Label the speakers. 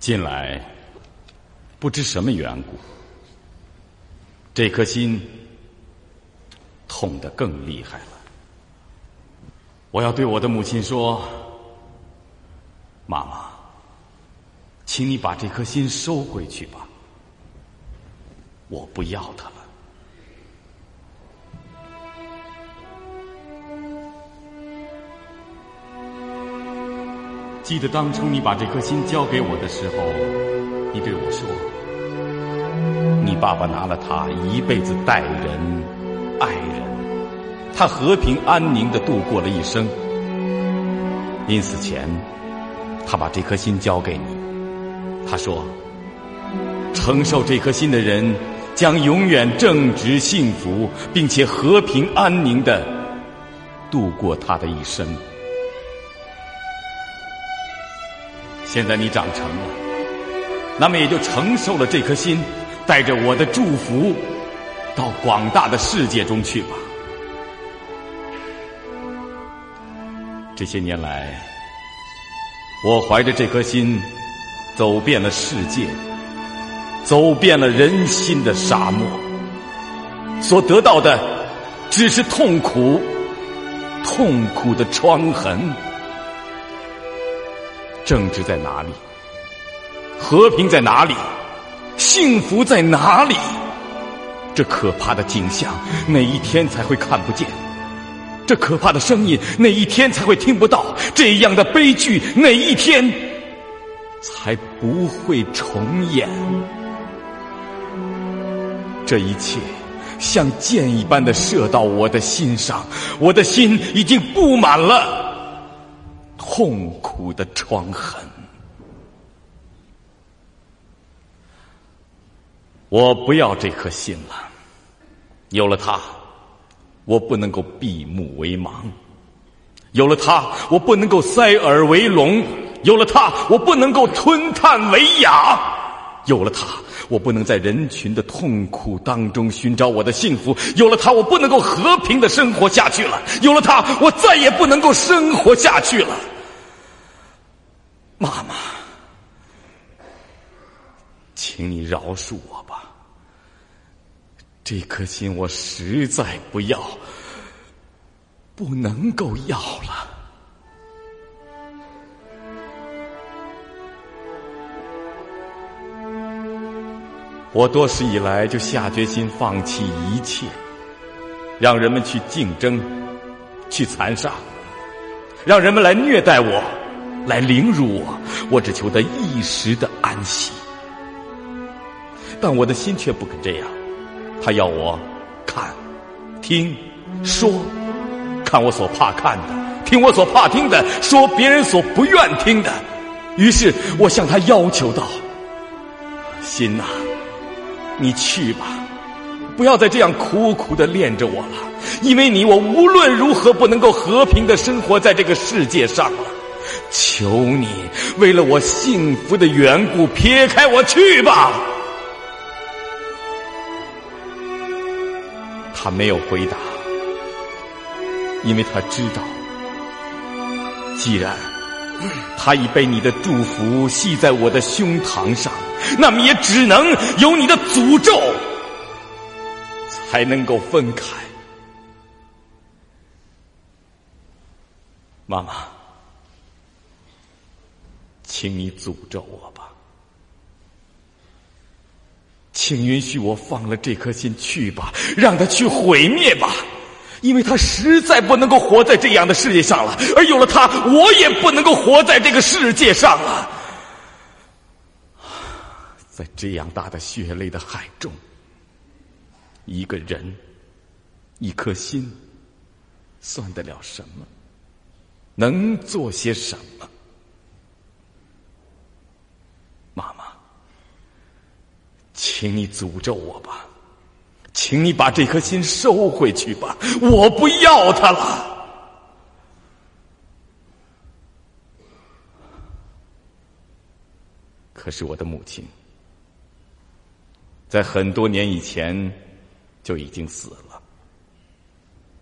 Speaker 1: 近来不知什么缘故，这颗心痛得更厉害了。我要对我的母亲说：“妈妈，请你把这颗心收回去吧，我不要它了。”记得当初你把这颗心交给我的时候，你对我说：“你爸爸拿了它一辈子待人、爱人，他和平安宁的度过了一生。临死前，他把这颗心交给你，他说：承受这颗心的人将永远正直、幸福，并且和平安宁的度过他的一生。”现在你长成了，那么也就承受了这颗心，带着我的祝福，到广大的世界中去吧。这些年来，我怀着这颗心，走遍了世界，走遍了人心的沙漠，所得到的只是痛苦，痛苦的疮痕。政治在哪里？和平在哪里？幸福在哪里？这可怕的景象哪一天才会看不见？这可怕的声音哪一天才会听不到？这样的悲剧哪一天才不会重演？这一切像箭一般的射到我的心上，我的心已经布满了。痛苦的创痕，我不要这颗心了。有了它，我不能够闭目为盲；有了它，我不能够塞耳为聋；有了它，我不能够吞炭为哑；有了它，我不能在人群的痛苦当中寻找我的幸福；有了它，我不能够和平的生活下去了；有了它，我再也不能够生活下去了。妈妈，请你饶恕我吧。这颗心我实在不要，不能够要了。我多时以来就下决心放弃一切，让人们去竞争，去残杀，让人们来虐待我。来凌辱我，我只求得一时的安息。但我的心却不肯这样，他要我看、听、说，看我所怕看的，听我所怕听的，说别人所不愿听的。于是我向他要求道：“心呐，你去吧，不要再这样苦苦的恋着我了，因为你，我无论如何不能够和平的生活在这个世界上了。”求你，为了我幸福的缘故，撇开我去吧。他没有回答，因为他知道，既然他已被你的祝福系在我的胸膛上，那么也只能有你的诅咒，才能够分开。妈妈。请你诅咒我吧，请允许我放了这颗心去吧，让它去毁灭吧，因为它实在不能够活在这样的世界上了，而有了它，我也不能够活在这个世界上了。在这样大的血泪的海中，一个人，一颗心，算得了什么？能做些什么？请你诅咒我吧，请你把这颗心收回去吧，我不要它了。可是我的母亲，在很多年以前就已经死了。